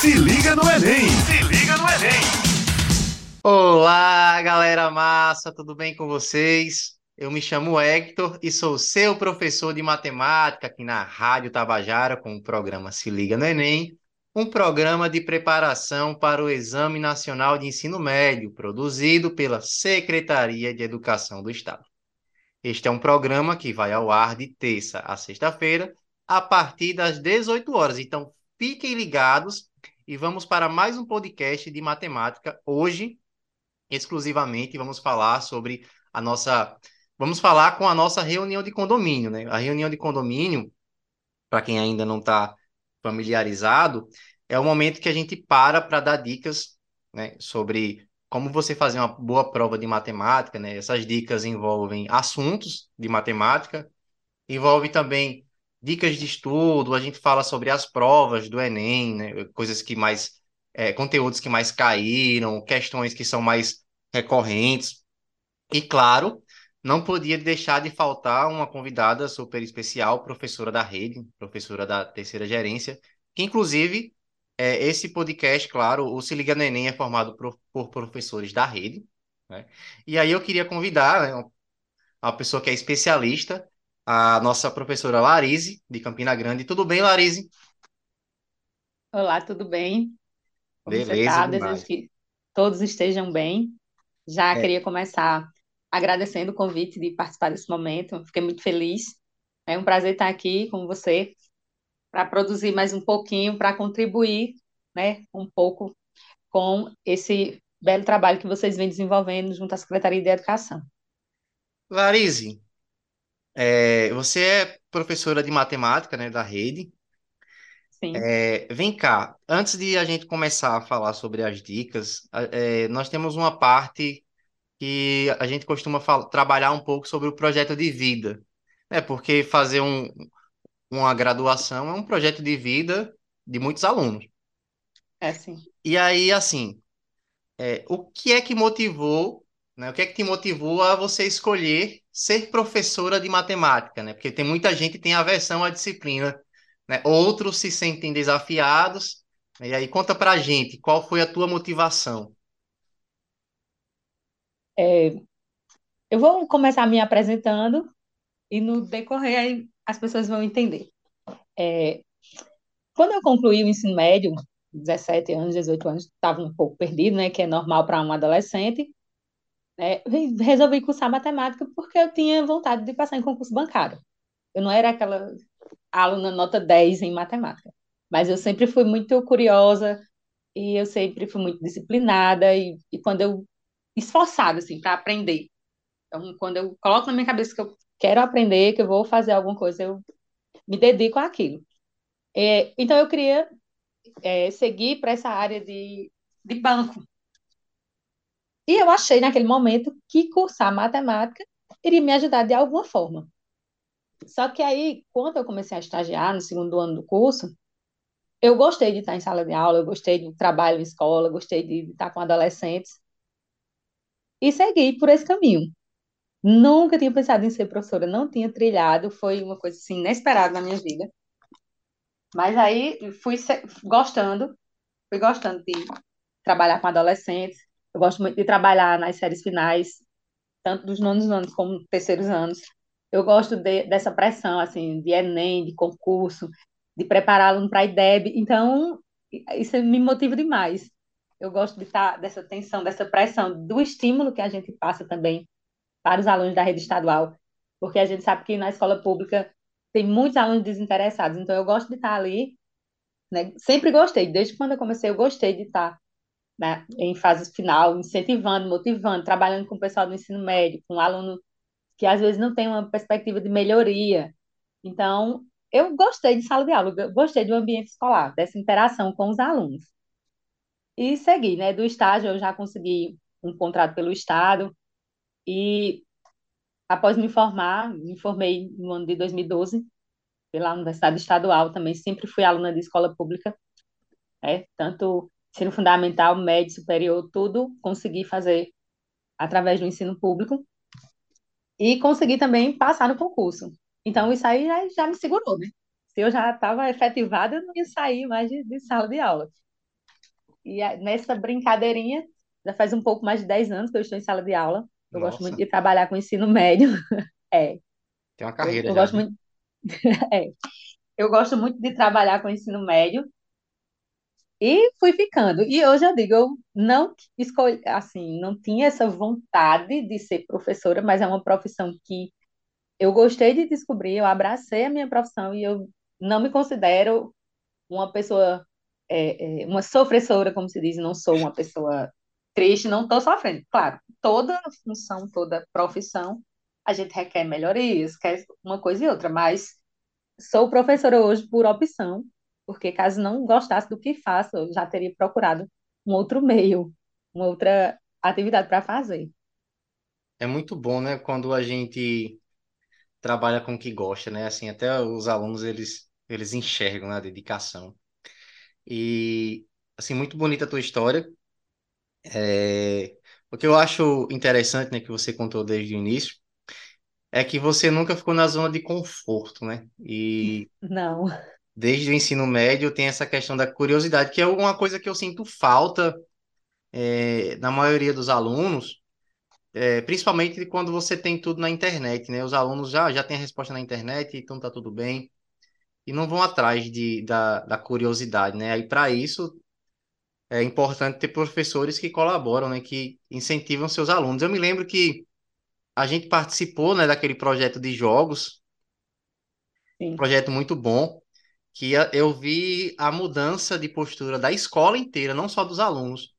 Se liga no Enem! Se liga no Enem! Olá, galera massa, tudo bem com vocês? Eu me chamo Hector e sou seu professor de matemática aqui na Rádio Tabajara com o programa Se Liga no Enem, um programa de preparação para o Exame Nacional de Ensino Médio, produzido pela Secretaria de Educação do Estado. Este é um programa que vai ao ar de terça a sexta-feira, a partir das 18 horas. Então, fiquem ligados e vamos para mais um podcast de matemática. Hoje, exclusivamente, vamos falar sobre a nossa. Vamos falar com a nossa reunião de condomínio, né? A reunião de condomínio, para quem ainda não está familiarizado, é o momento que a gente para para dar dicas, né, sobre como você fazer uma boa prova de matemática, né? Essas dicas envolvem assuntos de matemática, envolve também dicas de estudo, a gente fala sobre as provas do Enem, né? Coisas que mais, é, conteúdos que mais caíram, questões que são mais recorrentes. E claro, não podia deixar de faltar uma convidada super especial, professora da rede, professora da terceira gerência, que inclusive é, esse podcast, claro, o Se Liga no Enem é formado por, por professores da rede, né? E aí eu queria convidar né, uma pessoa que é especialista a nossa professora Larise, de Campina Grande. Tudo bem, Larise? Olá, tudo bem? Como Beleza, demais. Desejo que todos estejam bem. Já É, queria começar agradecendo o convite de participar desse momento. Fiquei muito feliz. É um prazer estar aqui com você para produzir mais um pouquinho, para contribuir, né, um pouco com esse belo trabalho que vocês vêm desenvolvendo junto à Secretaria de Educação. Larise, é, você é professora de matemática, né, da rede. Sim, É, vem cá, antes de a gente começar a falar sobre as dicas, é, nós temos uma parte que a gente costuma trabalhar um pouco sobre o projeto de vida, né? Porque fazer um, uma graduação é um projeto de vida de muitos alunos. é assim. E aí, assim, é, o que é que motivou, né? O que é que te motivou a você escolher ser professora de matemática, né? Porque tem muita gente que tem aversão à disciplina, né? Outros se sentem desafiados. né? E aí, conta pra gente, qual foi a tua motivação? É, eu vou começar me apresentando e no decorrer aí as pessoas vão entender. É, Quando eu concluí o ensino médio, 17 anos, 18 anos, estava um pouco perdido, né, que é normal para um adolescente, re- resolvi cursar matemática porque eu tinha vontade de passar em concurso bancário. Eu não era aquela aluna nota 10 em matemática, mas eu sempre fui muito curiosa e eu sempre fui muito disciplinada e, e quando eu esforçada assim para aprender. Então, quando eu coloco na minha cabeça que eu quero aprender, que eu vou fazer alguma coisa, eu me dedico àquilo. É, então, eu queria é, seguir para essa área de, de banco. E eu achei naquele momento que cursar matemática iria me ajudar de alguma forma. Só que aí, quando eu comecei a estagiar no segundo ano do curso, eu gostei de estar em sala de aula, eu gostei do trabalho em escola, gostei de estar com adolescentes e segui por esse caminho. Nunca tinha pensado em ser professora, não tinha trilhado, foi uma coisa assim inesperada na minha vida. Mas aí fui gostando, fui gostando de trabalhar com adolescentes. Eu gosto muito de trabalhar nas séries finais, tanto dos nonos anos como terceiros anos. Eu gosto de- dessa pressão, assim, de Enem, de concurso, de preparar aluno para IDEB. Então, isso me motiva demais. Eu gosto de estar dessa tensão, dessa pressão, do estímulo que a gente passa também para os alunos da rede estadual, porque a gente sabe que na escola pública tem muitos alunos desinteressados. Então, eu gosto de estar ali, né? Sempre gostei, desde quando eu comecei, eu gostei de estar né, em fase final, incentivando, motivando, trabalhando com o pessoal do ensino médio, com aluno que às vezes não tem uma perspectiva de melhoria. Então, eu gostei de sala de aula, gostei do ambiente escolar, dessa interação com os alunos. E segui, né? Do estágio, eu já consegui um contrato pelo Estado e após me formar, me formei no ano de 2012 pela Universidade Estadual também, sempre fui aluna de escola pública, né? Tanto ensino fundamental, médio, superior, tudo consegui fazer através do ensino público e consegui também passar no concurso. Então, isso aí já, já me segurou, né? Se eu já estava efetivada, eu não ia sair mais de, de sala de aula. E a- nessa brincadeirinha, já faz um pouco mais de 10 anos que eu estou em sala de aula. Eu gosto muito Nossa, de trabalhar com ensino médio. É, tem uma eu, carreira eu já, gosto né? muito, é, eu gosto muito de trabalhar com ensino médio e fui ficando. E hoje eu digo, eu não escolhi, assim, não tinha essa vontade de ser professora, mas é uma profissão que eu gostei de descobrir, eu abracei a minha profissão e eu não me considero uma pessoa, é, é, uma sofressora, como se diz, não sou uma pessoa triste, não estou sofrendo. Claro, toda função, toda profissão, a gente requer melhorias, quer uma coisa e outra, mas sou professora hoje por opção, porque caso não gostasse do que faço, eu já teria procurado um outro meio, uma outra atividade para fazer. É muito bom, né? Quando a gente trabalha com o que gosta, né? Assim, até os alunos, eles, eles enxergam, né, a dedicação. E, assim, muito bonita a tua história. É... O que eu acho interessante, né, que você contou desde o início, é que você nunca ficou na zona de conforto, né? E Não, desde o ensino médio tem essa questão da curiosidade, que é uma coisa que eu sinto falta, é, na maioria dos alunos, é, principalmente quando você tem tudo na internet, né? Os alunos já, já têm a resposta na internet, então tá tudo bem, e não vão atrás de, da, da curiosidade, né? Aí para isso é importante ter professores que colaboram, né? Que incentivam seus alunos. Eu me lembro que a gente participou, né, daquele projeto de jogos, sim. projeto muito bom, que eu vi a mudança de postura da escola inteira, não só dos alunos.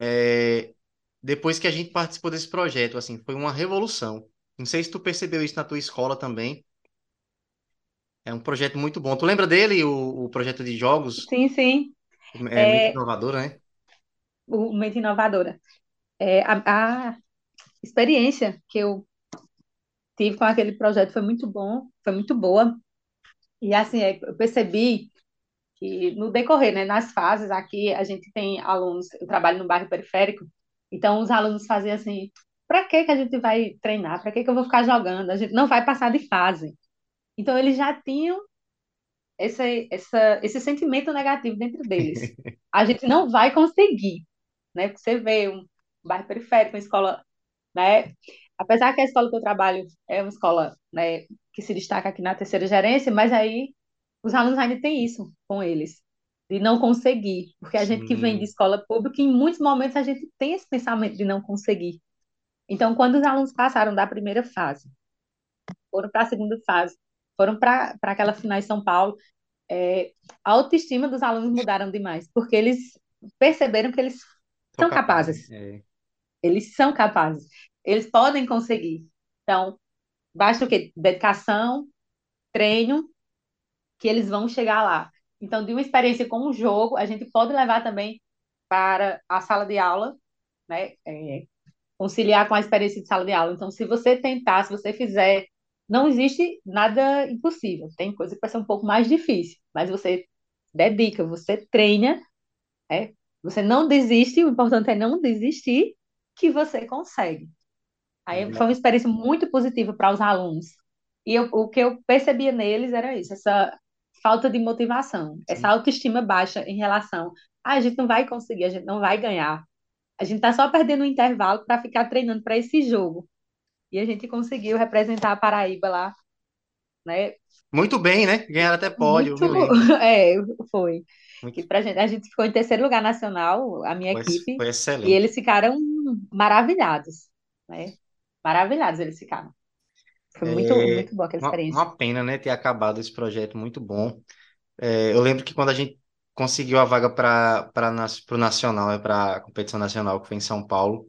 É, depois que a gente participou desse projeto, assim, foi uma revolução. Não sei se tu percebeu isso na tua escola também. É um projeto muito bom. Tu lembra dele, o, o projeto de jogos? Sim, sim. É muito É, inovador, né? o Mente Inovadora. É, a, a experiência que eu tive com aquele projeto foi muito bom, foi muito boa. E assim, é, eu percebi que no decorrer, né, nas fases aqui, a gente tem alunos, eu trabalho no bairro periférico, então os alunos faziam assim, para que que a gente vai treinar? Para que que eu vou ficar jogando? A gente não vai passar de fase. Então eles já tinham esse, essa, esse sentimento negativo dentro deles. A gente não vai conseguir, né? Porque você vê um bairro periférico, uma escola, né? Apesar que a escola que eu trabalho é uma escola, né, que se destaca aqui na terceira gerência, mas aí os alunos ainda têm isso com eles, de não conseguir, porque a gente que vem de escola pública, em muitos momentos a gente tem esse pensamento de não conseguir. Então, quando os alunos passaram da primeira fase, foram para a segunda fase, foram para aquela final em São Paulo, é, a autoestima dos alunos mudaram demais, porque eles perceberam que eles são capaz. capazes, É, eles são capazes, eles podem conseguir. Então, basta o quê? Dedicação, treino, que eles vão chegar lá. Então, de uma experiência com o jogo, a gente pode levar também para a sala de aula, né? É, conciliar com a experiência de sala de aula. Então, se você tentar, se você fizer, não existe nada impossível. Tem coisa que vai ser um pouco mais difícil, mas você dedica, você treina, né? Você não desiste, o importante é não desistir, que você consegue. Aí foi uma experiência muito positiva para os alunos. E eu- o que eu percebia neles era isso, essa falta de motivação, essa sim. autoestima baixa em relação, ah, a gente não vai conseguir, a gente não vai ganhar. A gente está só perdendo um intervalo para ficar treinando para esse jogo. E a gente conseguiu representar a Paraíba lá, né? Muito bem, né? Ganharam até pódio, Muito, é, foi. Muito, pra gente, a gente ficou em terceiro lugar nacional, a minha foi, equipe, foi e excelente. eles ficaram maravilhados, né? Maravilhados eles ficaram. Foi muito, É muito boa aquela uma, experiência. uma pena, né, ter acabado esse projeto muito bom. É, eu lembro que quando a gente conseguiu a vaga para o Nacional, para a competição nacional, que foi em São Paulo,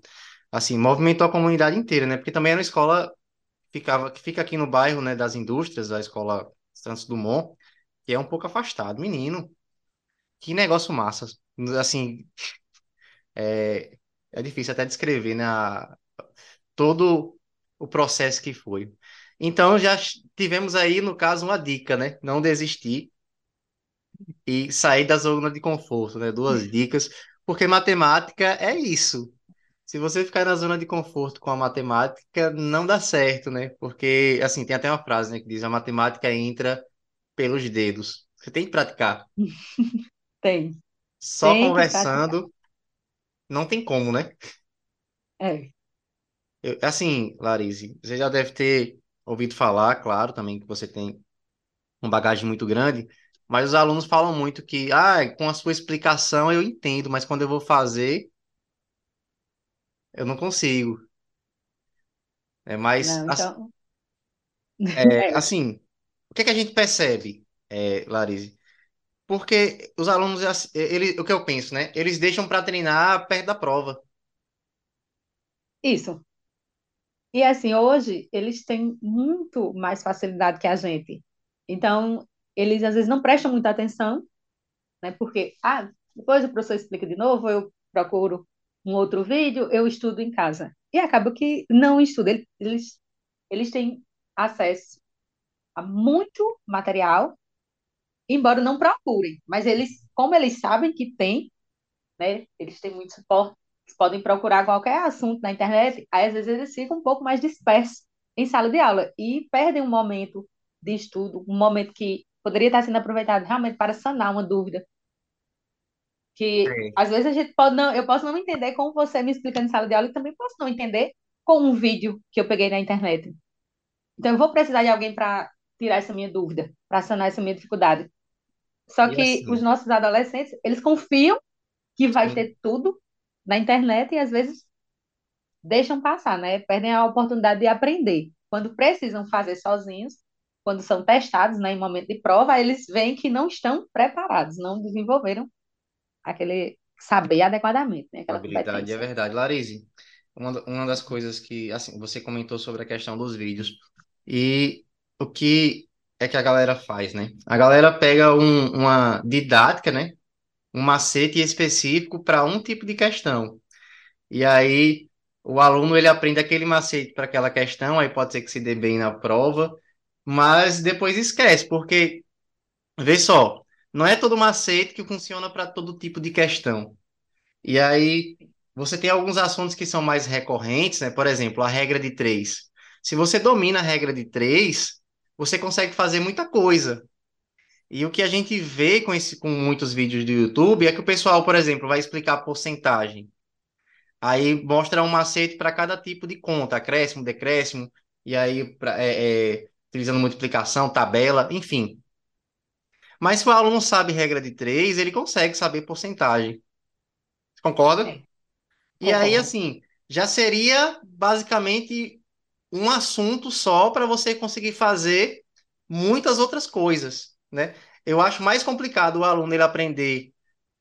assim, movimentou a comunidade inteira, né? Porque também era uma escola que ficava, que fica aqui no bairro, né, das indústrias, a escola Santos Dumont, que é um pouco afastado. Menino, que negócio massa. Assim, é, é difícil até descrever, né, a- todo o processo que foi. Então já tivemos aí, no caso, uma dica, né? Não desistir e sair da zona de conforto, né? Duas dicas, porque matemática é isso. Se você ficar na zona de conforto com a matemática, não dá certo, né? Porque, assim, tem até uma frase, né, que diz: a matemática entra pelos dedos. Você tem que praticar. Tem. Só Tem conversando, não tem como, né? É. Eu- assim, Larise, você já deve ter ouvido falar, claro, também que você tem uma bagagem muito grande, mas os alunos falam muito que, ah, com a sua explicação eu entendo, mas quando eu vou fazer, eu não consigo. É mais, Não, então, é, é, assim, o que é que a gente percebe, é, Larise? Porque os alunos, assim, ele, o que eu penso, né? Eles deixam para treinar perto da prova. isso. E assim, hoje eles têm muito mais facilidade que a gente. Então, eles às vezes não prestam muita atenção, né? Porque, ah, depois o professor explica de novo, eu procuro um outro vídeo, eu estudo em casa. E acaba que não estuda. Eles, eles, têm acesso a muito material, embora não procurem, mas eles, como eles sabem que tem, né? Eles têm muito suporte, podem procurar qualquer assunto na internet, aí às vezes eles ficam um pouco mais dispersos em sala de aula e perdem um momento de estudo, um momento que poderia estar sendo aproveitado realmente para sanar uma dúvida, que É. às vezes a gente pode não, eu posso não entender como você me explica em sala de aula e também posso não entender com um vídeo que eu peguei na internet. Então eu vou precisar de alguém para tirar essa minha dúvida, para sanar essa minha dificuldade. Só que os assim, nossos adolescentes, eles confiam que vai sim, ter tudo na internet e às vezes deixam passar, né? Perdem a oportunidade de aprender. Quando precisam fazer sozinhos, quando são testados, né, em momento de prova, eles veem que não estão preparados, não desenvolveram aquele saber adequadamente, né, aquela habilidade é verdade. Larise, uma, uma das coisas que, assim, você comentou sobre a questão dos vídeos. E o que é que a galera faz, né? A galera pega um- uma didática, né? Um macete específico para um tipo de questão. E aí o aluno ele aprende aquele macete para aquela questão, aí pode ser que se dê bem na prova, mas depois esquece, porque vê só, não é todo macete que funciona para todo tipo de questão. E aí você tem alguns assuntos que são mais recorrentes, né? Por exemplo, a regra de três. Se você domina a regra de três, você consegue fazer muita coisa. E o que a gente vê com esse, com muitos vídeos do YouTube é que o pessoal, por exemplo, vai explicar a porcentagem. Aí mostra um macete para cada tipo de conta, acréscimo, decréscimo, e aí pra- é, é, utilizando multiplicação, tabela, enfim. Mas se o aluno sabe regra de três, ele consegue saber porcentagem. Concorda? É, E aí, concordo. assim, já seria basicamente um assunto só para você conseguir fazer muitas outras coisas, né? Eu acho mais complicado o aluno ele aprender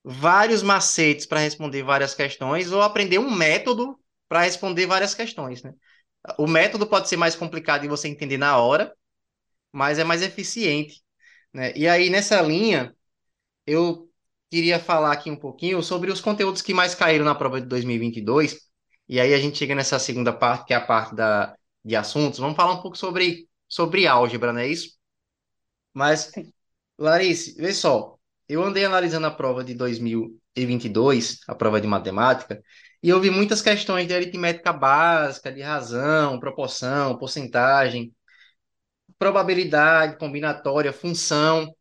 vários macetes para responder várias questões ou aprender um método para responder várias questões, né? O método pode ser mais complicado de você entender na hora, mas é mais eficiente, né? E aí, nessa linha, eu queria falar aqui um pouquinho sobre os conteúdos que mais caíram na prova de 2022. E aí a gente chega nessa segunda parte, que é a parte da, de assuntos. Vamos falar um pouco sobre, sobre álgebra, não é isso? Mas. Clarice, vê só. Eu andei analisando a prova de 2022, a prova de matemática, e eu vi muitas questões de aritmética básica, de razão, proporção, porcentagem, probabilidade, combinatória, função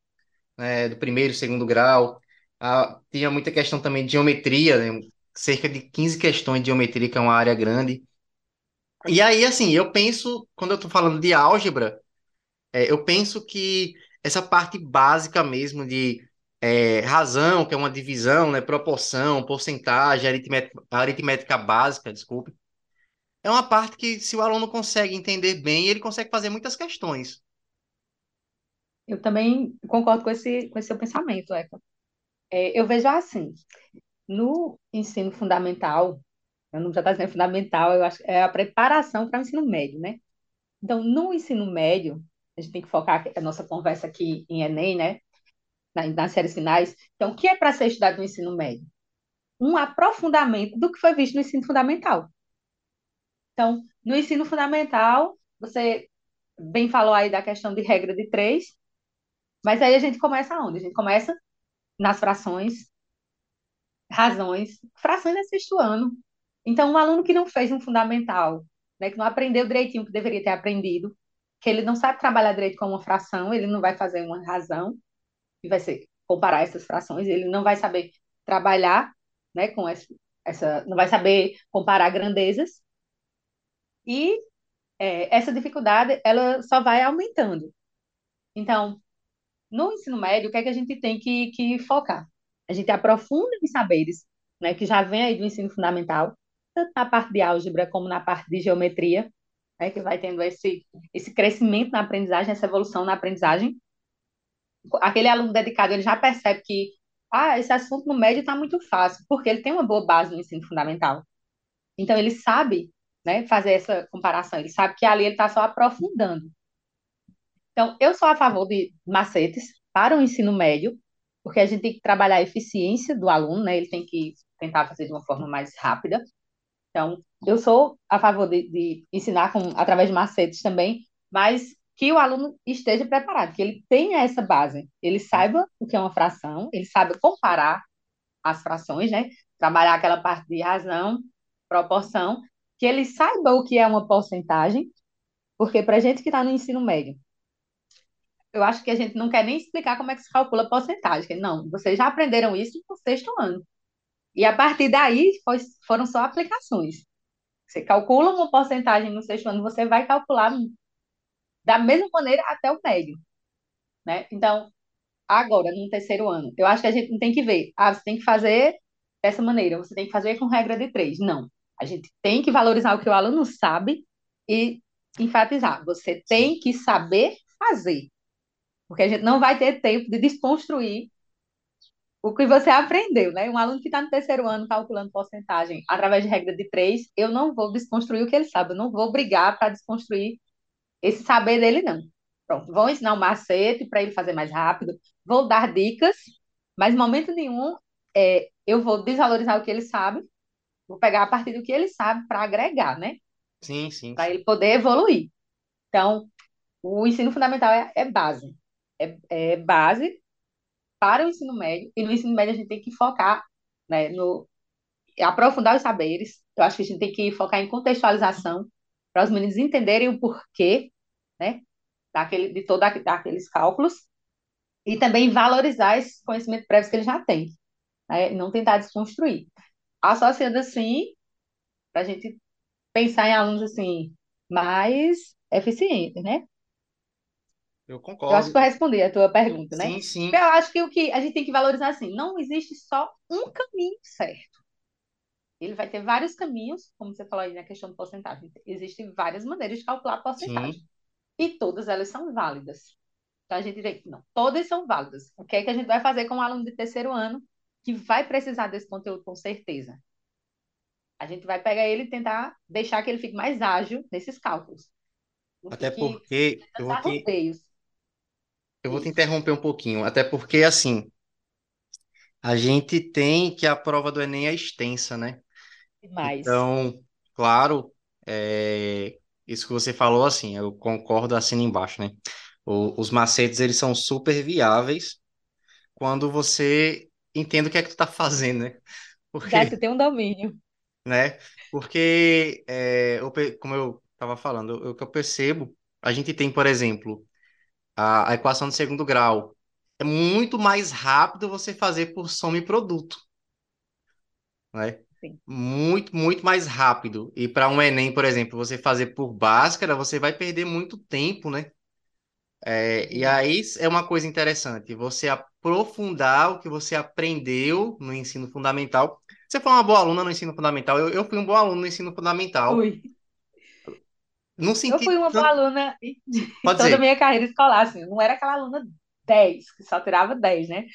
né, do primeiro segundo grau. Ah, tinha muita questão também de geometria, né, cerca de 15 questões de geometria, que é uma área grande. E aí, assim, eu penso, quando eu estou falando de álgebra, é, eu penso que essa parte básica mesmo de é, razão, que é uma divisão, né, proporção, porcentagem, aritmética, aritmética básica, desculpe, é uma parte que, se o aluno consegue entender bem, ele consegue fazer muitas questões. Eu também concordo com esse, com esse seu pensamento, Eca. É, eu vejo assim, no ensino fundamental, eu não já está dizendo fundamental, eu acho é a preparação para o ensino médio, né? Então, no ensino médio, a gente tem que focar a nossa conversa aqui em Enem, né? Na- Nas séries finais. Então, o que é para ser estudado no ensino médio? Um aprofundamento do que foi visto no ensino fundamental. Então, no ensino fundamental, você bem falou aí da questão de regra de três, mas aí a gente começa onde? A gente começa nas frações, razões. Frações é sexto ano. Então, um aluno que não fez um fundamental, né, que não aprendeu direitinho o que deveria ter aprendido, que ele não sabe trabalhar direito com uma fração, ele não vai fazer uma razão, e vai ser comparar essas frações, ele não vai saber trabalhar, né, com essa, não vai saber comparar grandezas e é, essa dificuldade ela só vai aumentando. Então, no ensino médio, o que é que a gente tem que, que focar? A gente aprofunda em saberes, né, que já vem aí do ensino fundamental, tanto na parte de álgebra como na parte de geometria, né, que vai tendo esse, esse crescimento na aprendizagem, essa evolução na aprendizagem. Aquele aluno dedicado, ele já percebe que ah, esse assunto no médio está muito fácil, porque ele tem uma boa base no ensino fundamental. Então, ele sabe né, fazer essa comparação, ele sabe que ali ele está só aprofundando. Então, eu sou a favor de macetes para o ensino médio, porque a gente tem que trabalhar a eficiência do aluno, né? Ele tem que tentar fazer de uma forma mais rápida. Então, eu sou a favor de, de ensinar com, através de macetes também, mas que o aluno esteja preparado, que ele tenha essa base, ele saiba o que é uma fração, ele saiba comparar as frações, né? Trabalhar aquela parte de razão, proporção, que ele saiba o que é uma porcentagem, porque para gente que está no ensino médio, eu acho que a gente não quer nem explicar como é que se calcula porcentagem. Não, vocês já aprenderam isso no sexto ano. E a partir daí foi, foram só aplicações. Você calcula uma porcentagem no sexto ano, você vai calcular da mesma maneira até o médio. Né? Então, agora, no terceiro ano, eu acho que a gente não tem que ver, ah, você tem que fazer dessa maneira, você tem que fazer com regra de três. Não. A gente tem que valorizar o que o aluno sabe e enfatizar. Você tem que saber fazer. Porque a gente não vai ter tempo de desconstruir o que você aprendeu, né? Um aluno que está no terceiro ano calculando porcentagem através de regra de três, eu não vou desconstruir o que ele sabe, eu não vou brigar para desconstruir esse saber dele, não. Pronto, vou ensinar um macete para ele fazer mais rápido, vou dar dicas, mas em momento nenhum é, eu vou desvalorizar o que ele sabe, vou pegar a partir do que ele sabe para agregar, né? Sim, sim. Para ele poder evoluir. Então, o ensino fundamental é, é base é, é base para o ensino médio, e no ensino médio a gente tem que focar né, no aprofundar os saberes. Eu acho que a gente tem que focar em contextualização para os meninos entenderem o porquê, né, daquele, de todos aqueles cálculos e também valorizar esse conhecimento prévio que eles já têm, né, não tentar desconstruir. Associando assim, para a gente pensar em alunos assim mais eficientes, né? Eu Eu acho concordo. que eu respondi a tua pergunta, né? Sim, sim. Eu acho que o que a gente tem que valorizar assim, não existe só um caminho certo. Ele vai ter vários caminhos, como você falou aí na questão de porcentagem. Existem várias maneiras de calcular a porcentagem. Sim. E todas elas são válidas. Então a gente vê que não, todas são válidas. O que é que a gente vai fazer com um aluno de terceiro ano que vai precisar desse conteúdo com certeza? A gente vai pegar ele e tentar deixar que ele fique mais ágil nesses cálculos. Até porque eu vou a te, rodeios. Eu vou te interromper um pouquinho. Até porque, assim, a gente tem que a prova do Enem é extensa, né? demais. Então, claro, é, isso que você falou, assim, eu concordo assim embaixo, né? O- os macetes, eles são super viáveis quando você entende o que é que tu tá fazendo, né? Já você Porque, tem um domínio. né? Porque, é, eu como eu estava falando, o que eu percebo, a gente tem, por exemplo, a, a equação de segundo grau. É muito mais rápido você fazer por soma e produto, né? Sim. Muito, muito mais rápido. E para um Enem, por exemplo, você fazer por Bhaskara, você vai perder muito tempo, né? É, e aí é uma coisa interessante, você aprofundar o que você aprendeu no ensino fundamental. Você foi uma boa aluna no ensino fundamental, eu, eu fui um bom aluno no ensino fundamental. Fui. Não Eu fui uma boa aluna em Pode toda a minha carreira escolar, assim. Eu não era aquela aluna 10 que só tirava 10, né?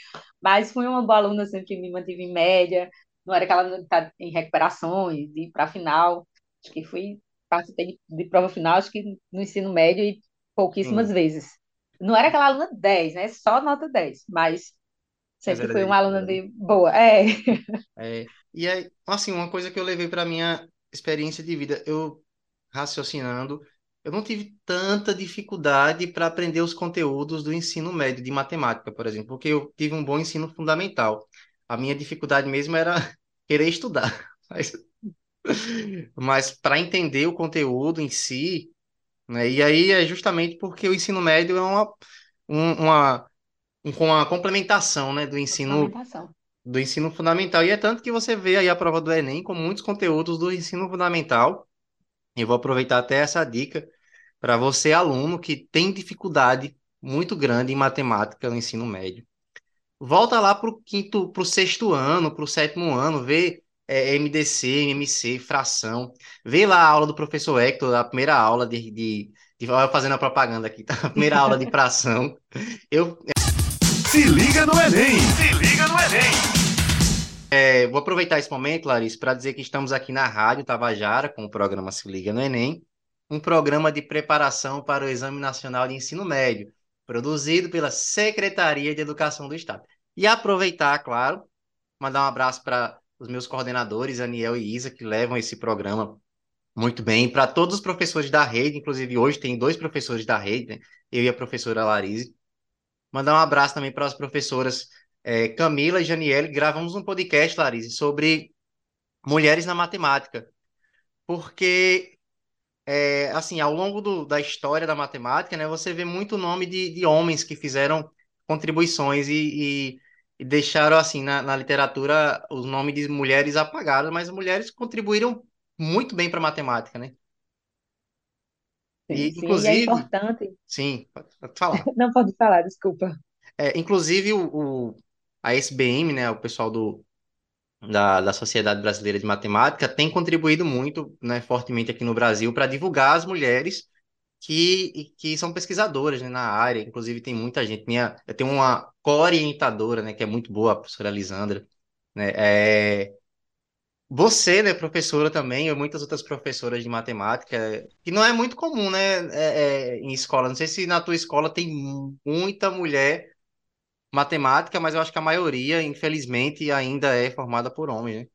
Mas fui uma boa aluna, sempre me mantive em média. Não era aquela aluna que está em recuperações, de ir para a final. Acho que fui, participei de, de prova final, acho que no ensino médio e pouquíssimas Sim, vezes. Não era aquela aluna 10, né? Só nota 10, mas mas sempre era fui uma aluna né? de boa. É, É, e aí, assim, uma coisa que eu levei para minha experiência de vida, eu raciocinando, eu não tive tanta dificuldade para aprender os conteúdos do ensino médio de matemática, por exemplo, porque eu tive um bom ensino fundamental. A minha dificuldade mesmo era querer estudar. Mas, mas para entender o conteúdo em si, né? E aí é justamente porque o ensino médio é uma, um- uma, um- uma complementação, né, do ensino complementação. do ensino fundamental. E é tanto que você vê aí a prova do Enem com muitos conteúdos do ensino fundamental. E vou aproveitar até essa dica para você, aluno, que tem dificuldade muito grande em matemática no ensino médio. Volta lá para o quinto, para o sexto ano, para o sétimo ano, vê é, MDC, MC, fração. Vê lá a aula do professor Hector, a primeira aula de, de, de fazendo a propaganda aqui, tá? A primeira aula de fração. Eu Se liga no Enem! Se liga no Enem! É, vou aproveitar esse momento, Larissa, para dizer que estamos aqui na Rádio Tabajara com o programa Se Liga no Enem, um programa de preparação para o Exame Nacional de Ensino Médio, produzido pela Secretaria de Educação do Estado. E aproveitar, claro, mandar um abraço para os meus coordenadores, Aniel e Isa, que levam esse programa muito bem, para todos os professores da rede, inclusive hoje tem dois professores da rede, né? eu e a professora Larise. Mandar um abraço também para as professoras é, Camila e Janiele, gravamos um podcast, Larise, sobre mulheres na matemática, porque é, assim, ao longo do, da história da matemática, né, você vê muito nome de, de homens que fizeram contribuições e, e, e deixaram, assim, na, na literatura os nomes de mulheres apagados, mas mulheres contribuíram muito bem para a matemática, né? E, Sim, sim, e é inclusive, importante. sim, pode pode falar. Não pode falar, desculpa. É, inclusive, o, o- a SBM, né, o pessoal do, da, da Sociedade Brasileira de Matemática, tem contribuído muito, né, fortemente aqui no Brasil para divulgar as mulheres que, que são pesquisadoras, né, na área. Inclusive, tem muita gente. Minha, eu tenho uma co-orientadora, né, que é muito boa, a professora Lisandra, né, é, você, né, professora também, e muitas outras professoras de matemática, que não é muito comum, né, é, é, em escola. Não sei se na tua escola tem muita mulher matemática, mas eu acho que a maioria, infelizmente, ainda é formada por homens, né?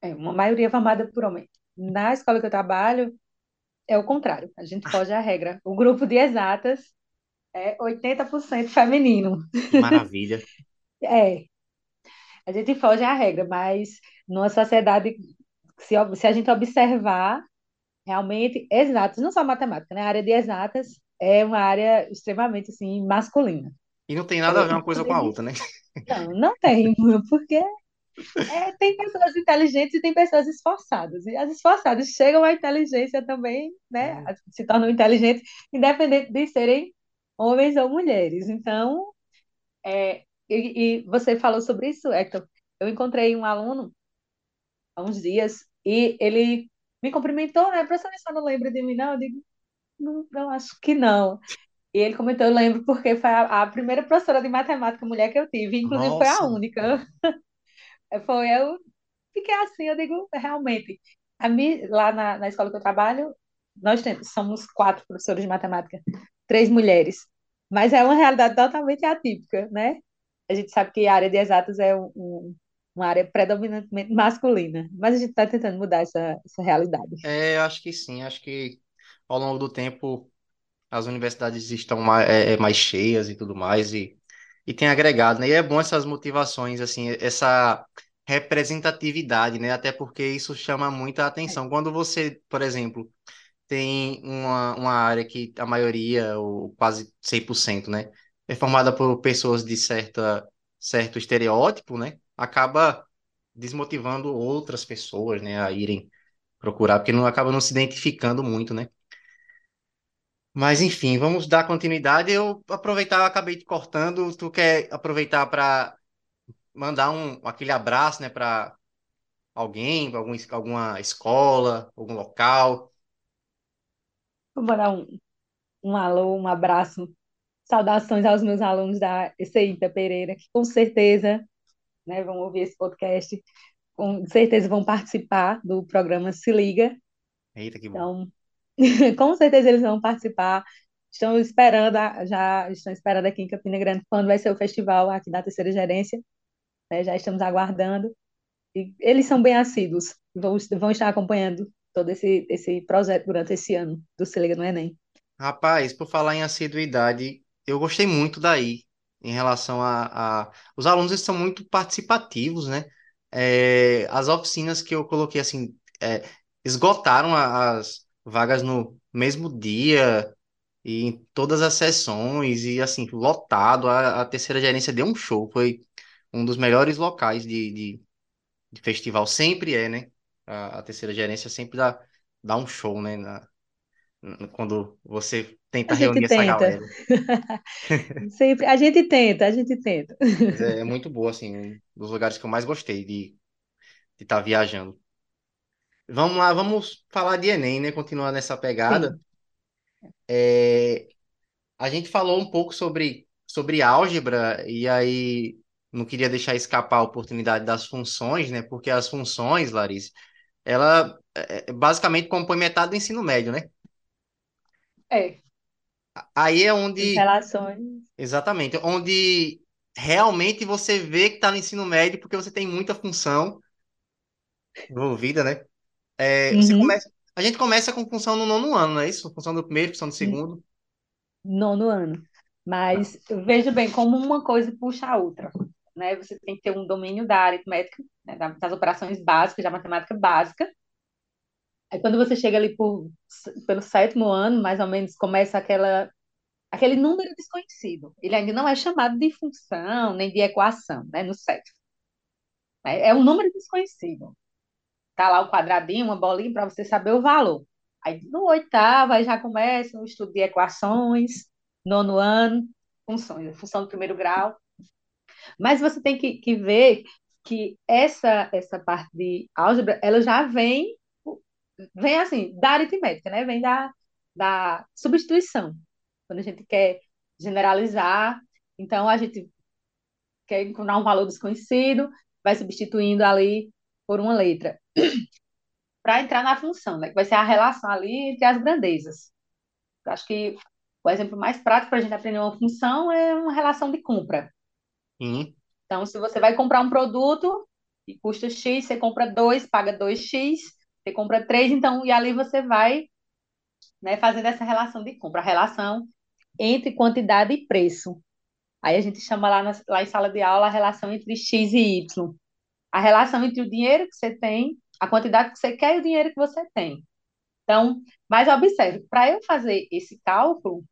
É uma maioria formada por homens. Na escola que eu trabalho, é o contrário. A gente foge à regra. O grupo de exatas é 80% feminino. Maravilha. É, a gente foge à regra, mas numa sociedade, se, se a gente observar, realmente, exatas, não só matemática, né? A área de exatas é uma área extremamente, assim, masculina. E não tem nada a ver uma coisa com a outra, né? não, não tem, porque é, tem pessoas inteligentes e tem pessoas esforçadas. E as esforçadas chegam à inteligência também, né? É. Se tornam inteligentes, independente de serem homens ou mulheres. Então, é, e, e você falou sobre isso, Hector. Eu encontrei um aluno há uns dias e ele me cumprimentou, né? Professor, você não lembra de mim, não? Eu digo, não, não, acho que não. E ele comentou, eu lembro porque foi a, a primeira professora de matemática mulher que eu tive, inclusive foi a Nossa, única. Foi eu fiquei assim, eu digo, realmente. A mim, lá na, na escola que eu trabalho, nós temos, somos quatro professores de matemática, três mulheres. Mas é uma realidade totalmente atípica, né? A gente sabe que a área de exatas é um, um- uma área predominantemente masculina, mas a gente está tentando mudar essa, essa realidade. é, eu acho que sim. Acho que ao longo do tempo as universidades estão mais, é, é, mais cheias e tudo mais, e, e tem agregado, né? E é bom essas motivações, assim, essa representatividade, né? Até porque isso chama muita atenção. Quando você, por exemplo, tem uma, uma área que a maioria, ou quase 100%, né, é formada por pessoas de certa, certo estereótipo, né? Acaba desmotivando outras pessoas, né, a irem procurar, porque não acaba não se identificando muito, né? Mas enfim, vamos dar continuidade. Eu aproveitar, eu acabei te cortando. Tu quer aproveitar para mandar um aquele abraço, né, para alguém, algum, alguma escola, algum local? Vou mandar um, um alô, um abraço, saudações aos meus alunos da ECITA Pereira, que com certeza, né, vão ouvir esse podcast, com certeza vão participar do programa Se Liga. Eita, que bom. Então, com certeza eles vão participar. Estão esperando, a- já estão esperando aqui em Campina Grande quando vai ser o festival aqui da Terceira Gerência, né? Já estamos aguardando. E eles são bem assíduos, vão, vão estar acompanhando todo esse, esse projeto durante esse ano do Se Liga no Enem. Rapaz, por falar em assiduidade, eu gostei muito daí, em relação a, a... Os alunos são muito participativos, né? É, as oficinas que eu coloquei, assim, é, esgotaram as vagas no mesmo dia, e em todas as sessões, e assim, lotado. A, a terceira gerência deu um show, foi, um dos melhores locais de, de, de festival. Sempre é, né? A, a terceira gerência sempre dá, dá um show, né? Na, na- quando você tenta A reunir essa galera. Sempre, a gente tenta, a gente tenta. É, é muito boa, assim, um dos lugares que eu mais gostei de estar viajando. Vamos lá, vamos falar de Enem, né? Continuar nessa pegada. É, a gente falou um pouco sobre, sobre álgebra, e aí não queria deixar escapar a oportunidade das funções, né? Porque as funções, Larissa, ela é, é, basicamente compõe metade do ensino médio, né? é. Aí é As onde, relações. exatamente, onde realmente você vê que está no ensino médio, porque você tem muita função envolvida, né? É, Uhum. começa, a gente começa com função no nono ano, não é isso? Função do primeiro, função do segundo. Nono ano. Mas eu vejo bem como uma coisa puxa a outra, né? Você tem que ter um domínio da aritmética, né, da- das operações básicas, da matemática básica. Aí quando você chega ali por, pelo sétimo ano, mais ou menos, começa aquela, aquele número desconhecido. Ele ainda não é chamado de função, nem de equação, né? No sétimo. É é um número desconhecido. Tá lá o quadradinho, uma bolinha para você saber o valor. Aí no oitavo, aí já começa o estudo de equações, nono ano, funções, função do primeiro grau. Mas você tem que, que ver que essa, essa parte de álgebra, ela já vem, vem assim, da aritmética, né? Vem da, da substituição. Quando a gente quer generalizar, então a gente quer encontrar um valor desconhecido, vai substituindo ali por uma letra para entrar na função, né? Que vai ser a relação ali entre as grandezas. Eu acho que o exemplo mais prático para a gente aprender uma função é uma relação de compra. Sim, Então, se você vai comprar um produto que custa X, você compra dois, paga 2X, você compra três, então, e ali você vai, né, fazendo essa relação de compra, a relação entre quantidade e preço. Aí a gente chama lá, na, lá em sala de aula a relação entre X e Y. A relação entre o dinheiro que você tem, a quantidade que você quer e o dinheiro que você tem. Então, mas observe, para eu fazer esse cálculo,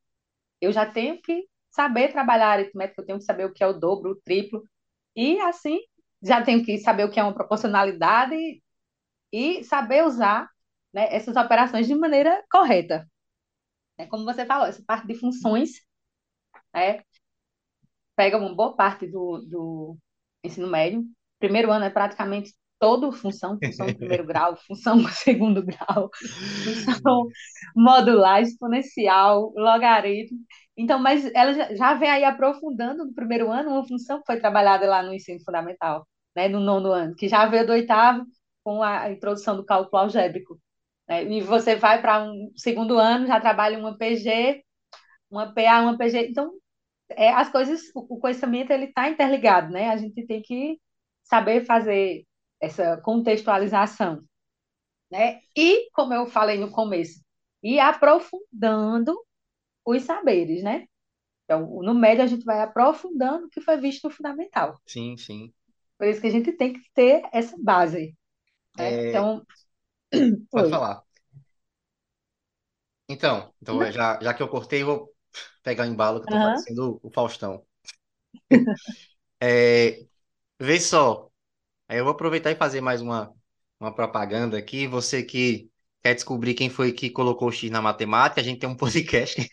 eu já tenho que saber trabalhar a aritmética, eu tenho que saber o que é o dobro, o triplo, e assim, já tenho que saber o que é uma proporcionalidade e saber usar, né, essas operações de maneira correta. É como você falou, essa parte de funções, né, pega uma boa parte do, do ensino médio. Primeiro ano é praticamente todo função, função do primeiro grau, função do segundo grau, função modular, exponencial, logaritmo. Então, mas ela já, vem aí aprofundando no primeiro ano uma função que foi trabalhada lá no ensino fundamental, né, no nono ano, que já veio do oitavo com a introdução do cálculo algébrico. Né? E você vai para um segundo ano, já trabalha uma PG, uma PA, uma PG. Então, é, as coisas, o, o conhecimento ele está interligado, né? A gente tem que saber fazer essa contextualização, né? E, como eu falei no começo, ir aprofundando os saberes, né? Então, no médio a gente vai aprofundando o que foi visto no fundamental. sim, sim. Por isso que a gente tem que ter essa base, né? É, Então, pode oi. falar. Então, então Não, já, já que eu cortei, eu vou pegar o embalo que eu tô aham, parecendo o Faustão. É, vê só, aí eu vou aproveitar e fazer mais uma, uma propaganda aqui. Você que quer descobrir quem foi que colocou o X na matemática, a gente tem um podcast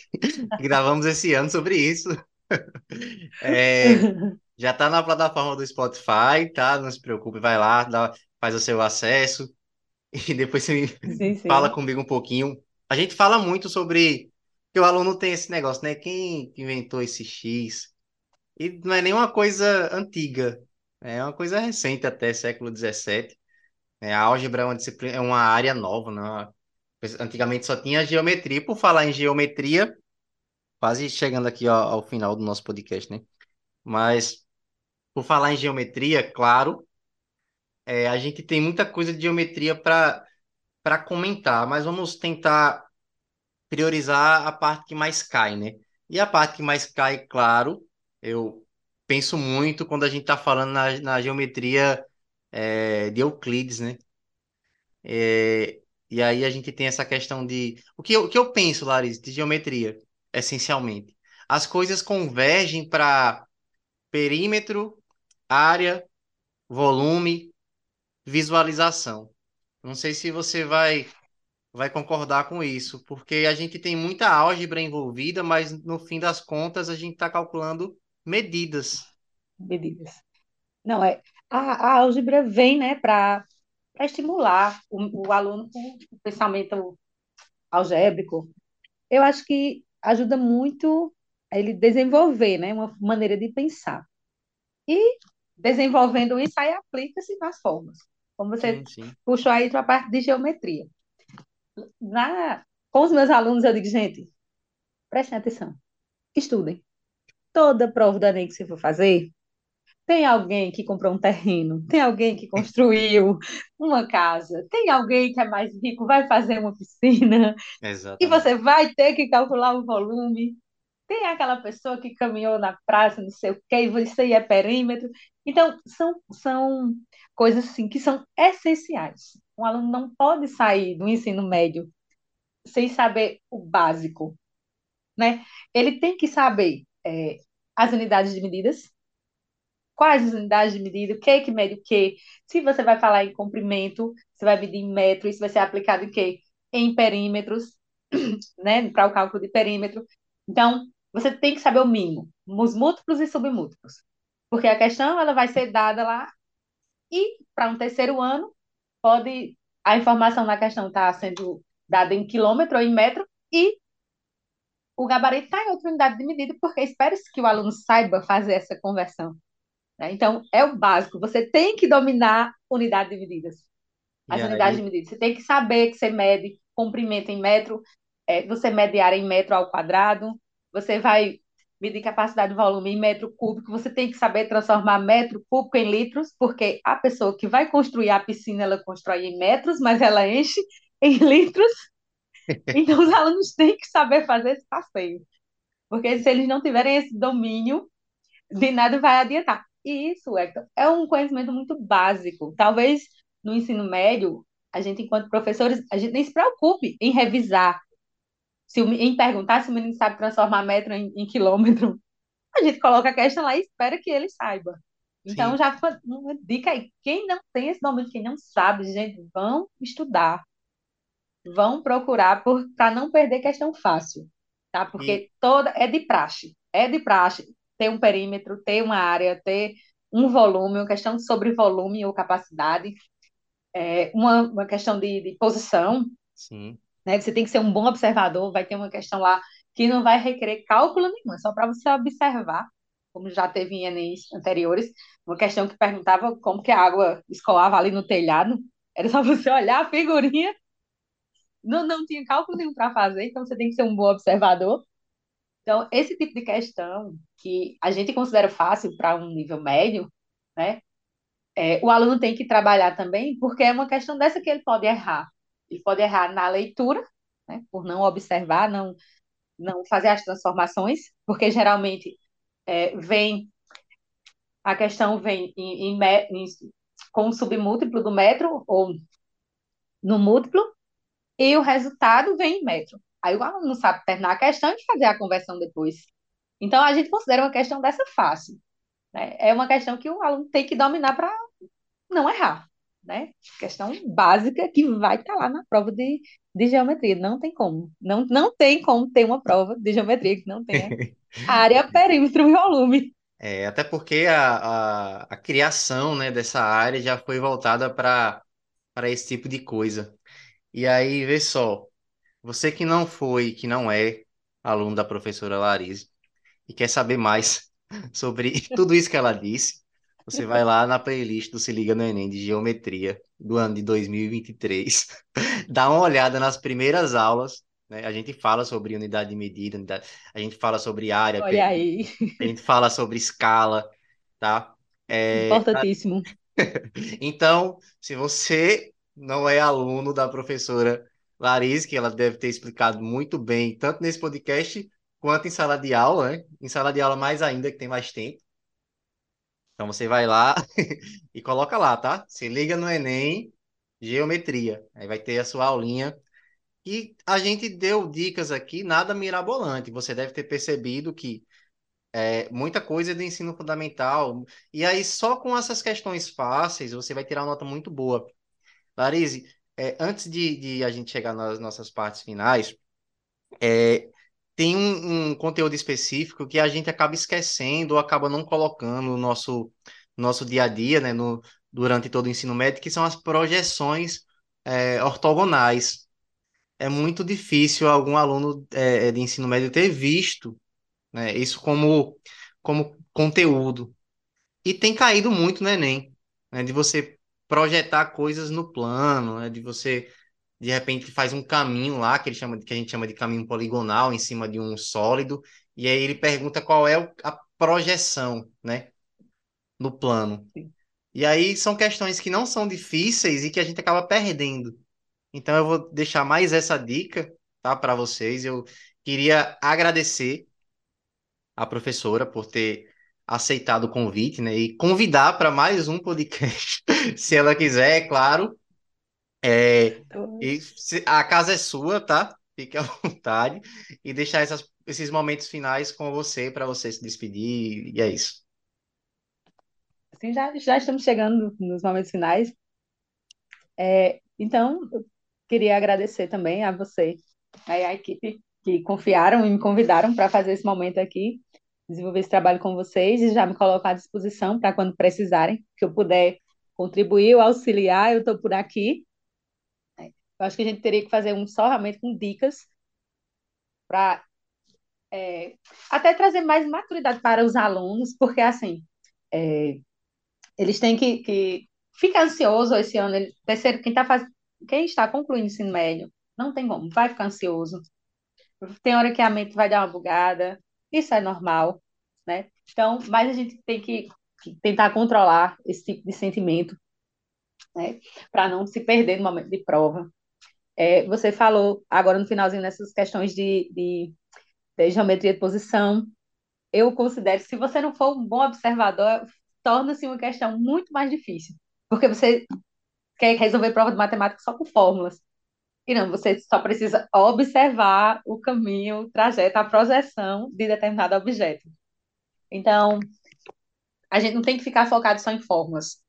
que gravamos esse ano sobre isso. É, já tá na plataforma do Spotify, tá? Não se preocupe, vai lá, dá, faz o seu acesso e depois você Sim, me fala sim. comigo um pouquinho. A gente fala muito sobre que o aluno tem esse negócio, né? Quem inventou esse X? E não é nenhuma coisa antiga, é uma coisa recente até século XVII. É, a álgebra é uma disciplina, é uma área nova, né? Antigamente só tinha geometria. Por falar em geometria, quase chegando aqui ao, ao final do nosso podcast, né? Mas por falar em geometria, claro, é, a gente tem muita coisa de geometria para para comentar, mas vamos tentar priorizar a parte que mais cai, né? E a parte que mais cai, claro, eu penso muito quando a gente está falando na, na geometria é, de Euclides, né? É, e aí a gente tem essa questão de... O que eu, o que eu penso, Larissa, de geometria, essencialmente? As coisas convergem para perímetro área, volume, visualização. Não sei se você vai vai concordar com isso, porque a gente tem muita álgebra envolvida, mas no fim das contas a gente está calculando medidas. Medidas. Não, é. A, a álgebra vem, né, para estimular o, o aluno com o pensamento algébrico. Eu acho que ajuda muito ele desenvolver, né, uma maneira de pensar. E desenvolvendo isso, aí aplica-se nas formas. Como você Sim, sim. puxou aí para a parte de geometria. Na, com os meus alunos, eu digo, gente, prestem atenção, estudem. Toda prova do Enem que você for fazer, tem alguém que comprou um terreno, tem alguém que construiu uma casa, tem alguém que é mais rico, vai fazer uma piscina, e Exatamente. você vai ter que calcular o volume. Tem aquela pessoa que caminhou na praça, não sei o quê, e aí é perímetro. Então, são, são coisas assim que são essenciais. Um aluno não pode sair do ensino médio sem saber o básico, né? Ele tem que saber é, as unidades de medidas, quais as unidades de medida, o que é que mede o quê. Se você vai falar em comprimento, você vai medir em metro, isso vai ser aplicado em quê? Em perímetros, né? Para o cálculo de perímetro. Então, você tem que saber o mínimo, os múltiplos e submúltiplos. Porque a questão ela vai ser dada lá e para um terceiro ano pode a informação na questão está sendo dada em quilômetro ou em metro e o gabarito está em outra unidade de medida, porque espera-se que o aluno saiba fazer essa conversão. Né? Então, é o básico. Você tem que dominar unidade de medidas. As E unidades de aí, medida. Você tem que saber que você mede comprimento em metro, é, você mede área em metro ao quadrado, você vai medir capacidade de volume em metro cúbico, você tem que saber transformar metro cúbico em litros, porque a pessoa que vai construir a piscina, ela constrói em metros, mas ela enche em litros. Então, os alunos têm que saber fazer esse passeio. Porque se eles não tiverem esse domínio, de nada vai adiantar. E isso, Hector, é um conhecimento muito básico. Talvez no ensino médio, a gente, enquanto professores, a gente nem se preocupe em revisar, se em perguntar se o menino sabe transformar metro em, em quilômetro. A gente coloca a questão lá e espera que ele saiba. Então, sim, já foi uma dica aí. Quem não tem esse domínio, quem não sabe, gente, vão estudar, vão procurar para não perder questão fácil, tá? e Porque toda é de praxe, é de praxe ter um perímetro, ter uma área, ter um volume, uma questão sobre volume ou capacidade, é uma, uma questão de, de posição, sim, né? Você tem que ser um bom observador, vai ter uma questão lá que não vai requerer cálculo nenhum, é só para você observar, como já teve em Enems anteriores, uma questão que perguntava como que a água escoava ali no telhado, era só você olhar a figurinha não, não tinha cálculo nenhum para fazer, então você tem que ser um bom observador. Então, esse tipo de questão que a gente considera fácil para um nível médio, né? É, o aluno tem que trabalhar também, porque é uma questão dessa que ele pode errar. Ele pode errar na leitura, né? Por não observar, não, não fazer as transformações, porque geralmente é, vem a questão vem em, em, em, com o submúltiplo do metro ou no múltiplo, e o resultado vem em metro. Aí o aluno não sabe terminar a questão e fazer a conversão depois. Então, a gente considera uma questão dessa fácil. Né? É uma questão que o aluno tem que dominar para não errar. Né? Questão básica que vai estar lá na prova de, de geometria. Não tem como. Não, não tem como ter uma prova de geometria que não tenha área, perímetro e volume. é, até porque a, a, a criação, né, dessa área já foi voltada para para esse tipo de coisa. E aí, vê só, você que não foi, que não é aluno da professora Larissa e quer saber mais sobre tudo isso que ela disse, você vai lá na playlist do Se Liga no Enem de Geometria do ano de 2023, dá uma olhada nas primeiras aulas, né? A gente fala sobre unidade de medida, unidade- a gente fala sobre área, Olha aí, a gente fala sobre escala, tá? É, importantíssimo. então, se você não é aluno da professora Larissa, que ela deve ter explicado muito bem, tanto nesse podcast quanto em sala de aula, né? Em sala de aula mais ainda, que tem mais tempo. Então você vai lá e coloca lá, tá? Se liga no Enem, geometria. Aí vai ter a sua aulinha. E a gente deu dicas aqui, nada mirabolante. Você deve ter percebido que é, muita coisa do ensino fundamental. E aí, só com essas questões fáceis, você vai tirar uma nota muito boa. Larise, é, antes de, de, a gente chegar nas nossas partes finais, é, tem um, um, conteúdo específico que a gente acaba esquecendo ou acaba não colocando no nosso, nosso dia a dia, né, no, durante todo o ensino médio, que são as projeções é, ortogonais. É muito difícil algum aluno é, de ensino médio ter visto né, isso como, como conteúdo. E tem caído muito no Enem, né, de você projetar coisas no plano, né, de você de repente faz um caminho lá que ele chama que a gente chama de caminho poligonal em cima de um sólido e aí ele pergunta qual é a projeção, né, no plano. E aí são questões que não são difíceis e que a gente acaba perdendo. Então eu vou deixar mais essa dica, tá, para vocês. Eu queria agradecer a professora por ter aceitado o convite, né, e convidar para mais um podcast, se ela quiser, é claro. É, e se, a casa é sua, tá? Fique à vontade e deixar essas, esses momentos finais com você para você se despedir e é isso. Assim, já, já estamos chegando nos momentos finais. É, então, eu queria agradecer também a você, a equipe que confiaram e me convidaram para fazer esse momento aqui, desenvolver esse trabalho com vocês e já me colocar à disposição para quando precisarem, que eu puder contribuir ou auxiliar, eu estou por aqui. Eu acho que a gente teria que fazer um só realmente com dicas para é, até trazer mais maturidade para os alunos, porque assim, é, eles têm que, que ficar ansioso esse ano. Ele, terceiro, quem, tá faz, quem está concluindo o ensino médio, não tem como, vai ficar ansioso. Tem hora que a mente vai dar uma bugada, isso é normal, né? Então, mas a gente tem que tentar controlar esse tipo de sentimento, né? Para não se perder no momento de prova. É, você falou agora no finalzinho nessas questões de, de, de geometria de posição. Eu considero que se você não for um bom observador, torna-se uma questão muito mais difícil, porque você quer resolver prova de matemática só com fórmulas. E não, você só precisa observar o caminho, o trajeto, a projeção de determinado objeto. Então, a gente não tem que ficar focado só em fórmulas.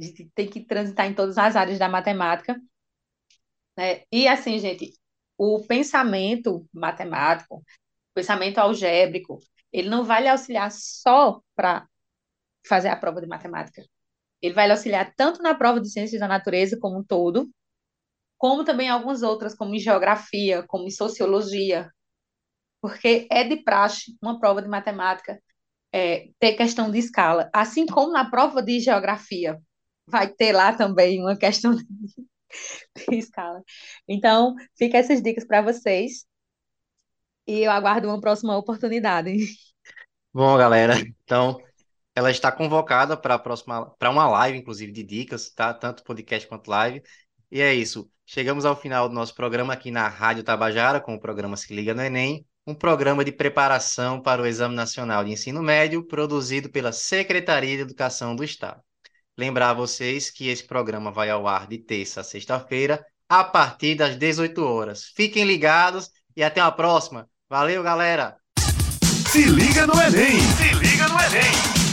A gente tem que transitar em todas as áreas da matemática. Né? E assim, gente, o pensamento matemático, o pensamento algébrico, ele não vai lhe auxiliar só para fazer a prova de matemática. Ele vai lhe auxiliar tanto na prova de ciências da natureza como um todo, como também algumas outras, como em geografia, como em sociologia, porque é de praxe uma prova de matemática é, ter questão de escala, assim como na prova de geografia vai ter lá também uma questão de, de escala. Então, fica essas dicas para vocês e eu aguardo uma próxima oportunidade. Bom, galera, então ela está convocada para a próxima, para uma live, inclusive, de dicas, tá? Tanto podcast quanto live. E é isso. Chegamos ao final do nosso programa aqui na Rádio Tabajara, com o programa Se Liga no Enem, um programa de preparação para o Exame Nacional de Ensino Médio, produzido pela Secretaria de Educação do Estado. Lembrar a vocês que esse programa vai ao ar de terça a sexta-feira, a partir das 18 horas. Fiquem ligados e até a próxima. Valeu, galera! Se liga no Enem! Se liga no Enem!